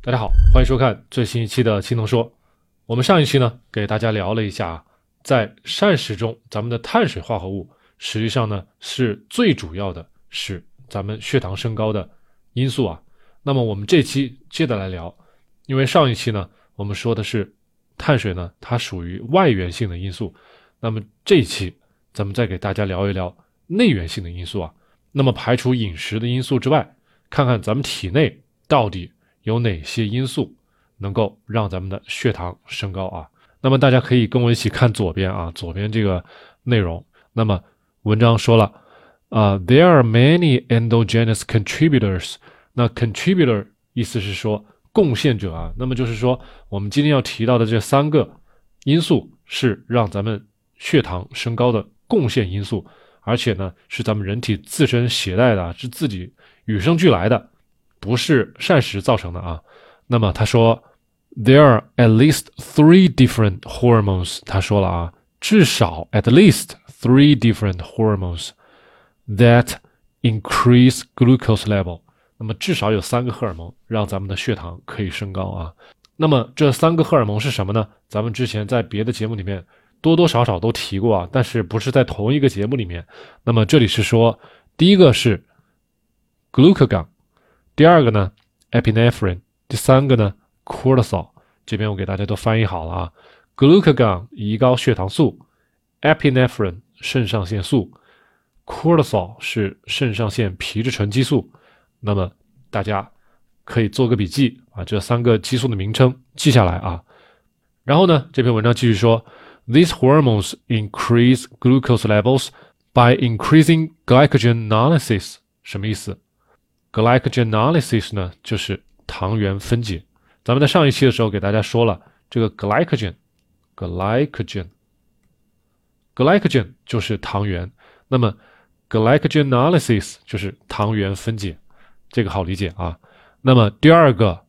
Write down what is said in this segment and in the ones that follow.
大家好，欢迎收看最新一期的《青铜说》。我们上一期呢，给大家聊了一下，在膳食中，咱们的碳水化合物实际上呢是最主要的，是咱们血糖升高的因素啊。那么我们这期接着来聊，因为上一期呢，我们说的是碳水呢，它属于外源性的因素。那么这一期，咱们再给大家聊一聊内源性的因素啊。那么排除饮食的因素之外，看看咱们体内到底有哪些因素能够让咱们的血糖升高啊？那么大家可以跟我一起看左边啊，左边这个内容。那么文章说了啊，There are many endogenous contributors。那 contributor 意思是说贡献者啊。那么就是说，我们今天要提到的这三个因素是让咱们血糖升高的贡献因素，而且呢是咱们人体自身携带的，是自己与生俱来的。不是膳食造成的啊。那么他说，there are at least three different hormones。他说了啊，至少 at least three different hormones that increase glucose level。那么至少有三个荷尔蒙让咱们的血糖可以升高啊。那么这三个荷尔蒙是什么呢？咱们之前在别的节目里面多多少少都提过啊，但是不是在同一个节目里面。那么这里是说，第一个是 glucagon。第二个呢，epinephrine；第三个呢，cortisol。这边我给大家都翻译好了啊，glucagon 胰高血糖素，epinephrine 肾上腺素，cortisol 是肾上腺皮质醇激素。那么大家可以做个笔记啊，这三个激素的名称记下来啊。然后呢，这篇文章继续说，these hormones increase glucose levels by increasing glycogenolysis。什么意思？Glycogenolysis 呢，就是糖原分解。咱们在上一期的时候给大家说了，这个 glycogen，glycogen，glycogen 就是糖原。那么 glycogenolysis 就是糖原分解，这个好理解啊。那么第二个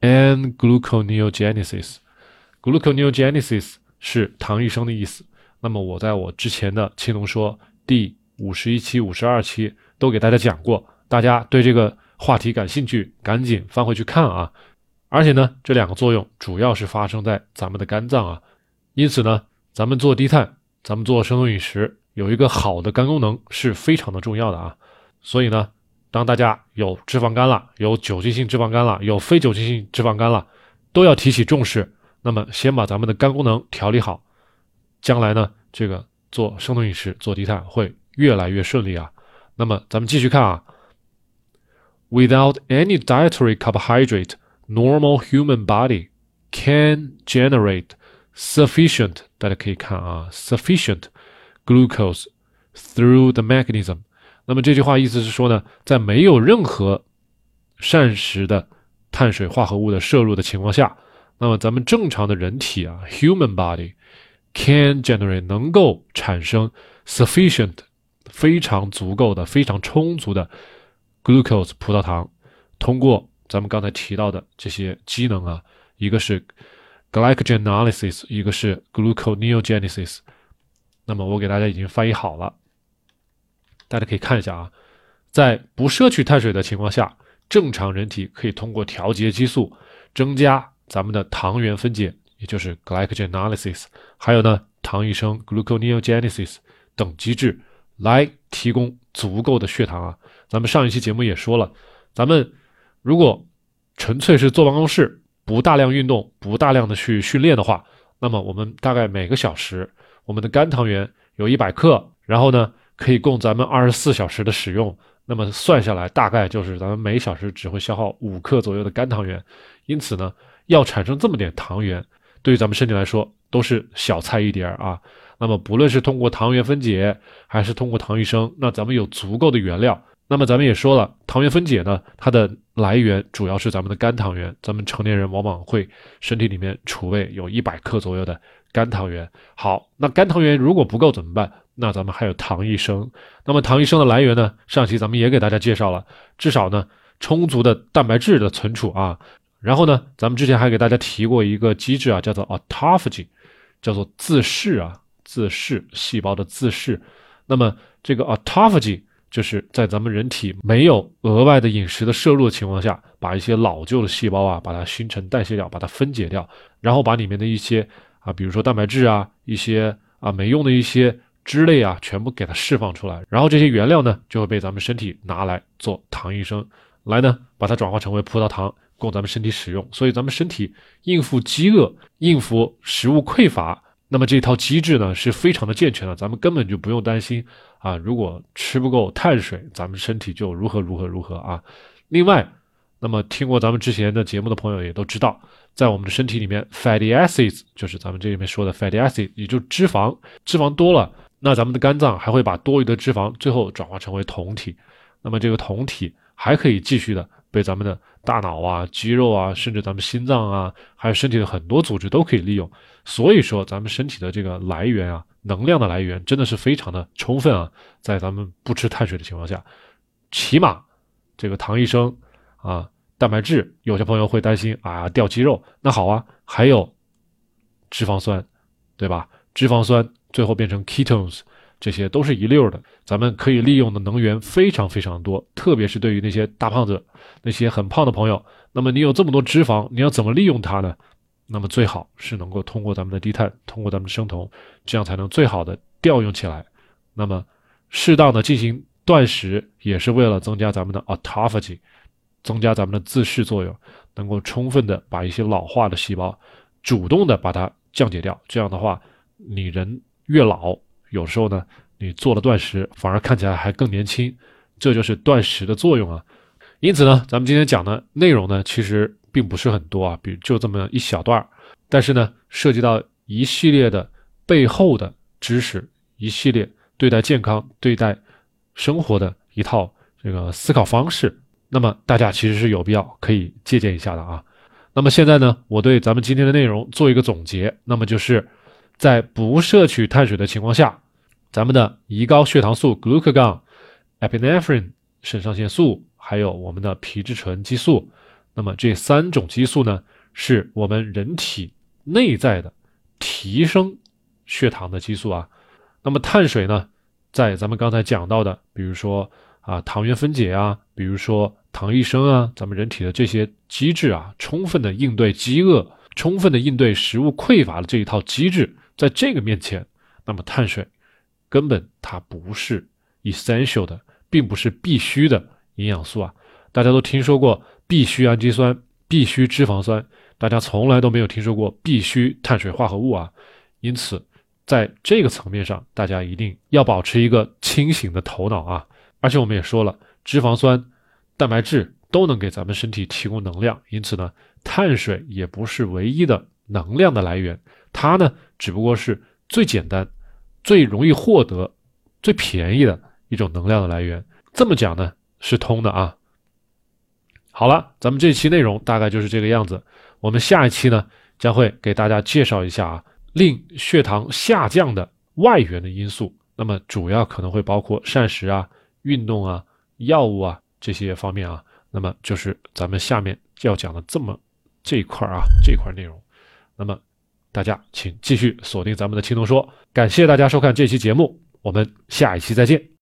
n gluconeogenesis，gluconeogenesis 是糖异生的意思。那么我在我之前的青龙说第五十一期、五十二期都给大家讲过。大家对这个话题感兴趣，赶紧翻回去看啊！而且呢，这两个作用主要是发生在咱们的肝脏啊，因此呢，咱们做低碳，咱们做生酮饮食，有一个好的肝功能是非常的重要的啊。所以呢，当大家有脂肪肝了，有酒精性脂肪肝了，有非酒精性脂肪肝了，都要提起重视。那么，先把咱们的肝功能调理好，将来呢，这个做生酮饮食、做低碳会越来越顺利啊。那么，咱们继续看啊。Without any dietary carbohydrate, normal human body can generate sufficient 大家可以看啊，sufficient glucose through the mechanism。那么这句话意思是说呢，在没有任何膳食的碳水化合物的摄入的情况下，那么咱们正常的人体啊，human body can generate 能够产生 sufficient 非常足够的、非常充足的。 Glucose 葡萄糖通过咱们刚才提到的这些机能啊，一个是 glycogen osis 一个是 gluconeogenesis。那么我给大家已经翻译好了，大家可以看一下啊，在不摄取碳水的情况下，正常人体可以通过调节激素，增加咱们的糖原分解，也就是 glycogen osis 还有呢糖异生 gluconeogenesis 等机制来提供足够的血糖啊。咱们上一期节目也说了，咱们如果纯粹是坐办公室，不大量运动，不大量的去训练的话，那么我们大概每个小时，我们的肝糖原有一百克，然后呢，可以供咱们二十四小时的使用。那么算下来，大概就是咱们每小时只会消耗五克左右的肝糖原。因此呢，要产生这么点糖原，对于咱们身体来说都是小菜一碟啊。那么不论是通过糖原分解，还是通过糖异生，那咱们有足够的原料。那么咱们也说了，糖原分解呢，它的来源主要是咱们的肝糖原。咱们成年人往往会身体里面储备有一百克左右的肝糖原。好，那肝糖原如果不够怎么办？那咱们还有糖异生。那么糖异生的来源呢？上期咱们也给大家介绍了，至少呢充足的蛋白质的存储啊。然后呢，咱们之前还给大家提过一个机制啊，叫做 autophagy，叫做自噬啊，自噬细胞的自噬。那么这个 autophagy。就是在咱们人体没有额外的饮食的摄入的情况下，把一些老旧的细胞啊，把它新陈代谢掉，把它分解掉，然后把里面的一些啊，比如说蛋白质啊，一些啊没用的一些脂类啊，全部给它释放出来，然后这些原料呢，就会被咱们身体拿来做糖医生，来呢把它转化成为葡萄糖，供咱们身体使用。所以咱们身体应付饥饿、应付食物匮乏。那么这套机制呢是非常的健全的，咱们根本就不用担心啊，如果吃不够碳水，咱们身体就如何如何如何啊。另外，那么听过咱们之前的节目的朋友也都知道，在我们的身体里面，fatty acids 就是咱们这里面说的 fatty acid，也就脂肪，脂肪多了，那咱们的肝脏还会把多余的脂肪最后转化成为酮体，那么这个酮体还可以继续的被咱们的大脑啊、肌肉啊，甚至咱们心脏啊，还有身体的很多组织都可以利用。所以说，咱们身体的这个来源啊，能量的来源真的是非常的充分啊。在咱们不吃碳水的情况下，起码这个糖医生啊，蛋白质，有些朋友会担心啊掉肌肉。那好啊，还有脂肪酸，对吧？脂肪酸最后变成 ketones，这些都是一溜的。咱们可以利用的能源非常非常多，特别是对于那些大胖子、那些很胖的朋友。那么你有这么多脂肪，你要怎么利用它呢？那么最好是能够通过咱们的低碳，通过咱们的生酮，这样才能最好的调用起来。那么适当的进行断食，也是为了增加咱们的 autophagy，增加咱们的自噬作用，能够充分的把一些老化的细胞主动的把它降解掉。这样的话，你人越老，有时候呢，你做了断食，反而看起来还更年轻。这就是断食的作用啊。因此呢，咱们今天讲的内容呢，其实。并不是很多啊，比如就这么一小段但是呢，涉及到一系列的背后的知识，一系列对待健康、对待生活的一套这个思考方式。那么大家其实是有必要可以借鉴一下的啊。那么现在呢，我对咱们今天的内容做一个总结，那么就是在不摄取碳水的情况下，咱们的胰高血糖素 glucagon、epinephrine 肾上腺素，还有我们的皮质醇激素。那么这三种激素呢，是我们人体内在的提升血糖的激素啊。那么碳水呢，在咱们刚才讲到的，比如说啊糖原分解啊，比如说糖异生啊，咱们人体的这些机制啊，充分的应对饥饿，充分的应对食物匮乏的这一套机制，在这个面前，那么碳水根本它不是 essential 的，并不是必须的营养素啊。大家都听说过。必需氨基酸，必须脂肪酸，大家从来都没有听说过必须碳水化合物啊。因此，在这个层面上，大家一定要保持一个清醒的头脑啊。而且我们也说了，脂肪酸、蛋白质都能给咱们身体提供能量，因此呢，碳水也不是唯一的能量的来源，它呢只不过是最简单、最容易获得、最便宜的一种能量的来源。这么讲呢是通的啊。好了，咱们这期内容大概就是这个样子。我们下一期呢，将会给大家介绍一下啊，令血糖下降的外源的因素。那么主要可能会包括膳食啊、运动啊、药物啊这些方面啊。那么就是咱们下面要讲的这么这一块啊这一块内容。那么大家请继续锁定咱们的青铜说，感谢大家收看这期节目，我们下一期再见。